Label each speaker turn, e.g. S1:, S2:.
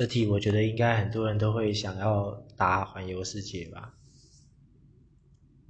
S1: 这题我觉得应该很多人都会想要答环游世界吧。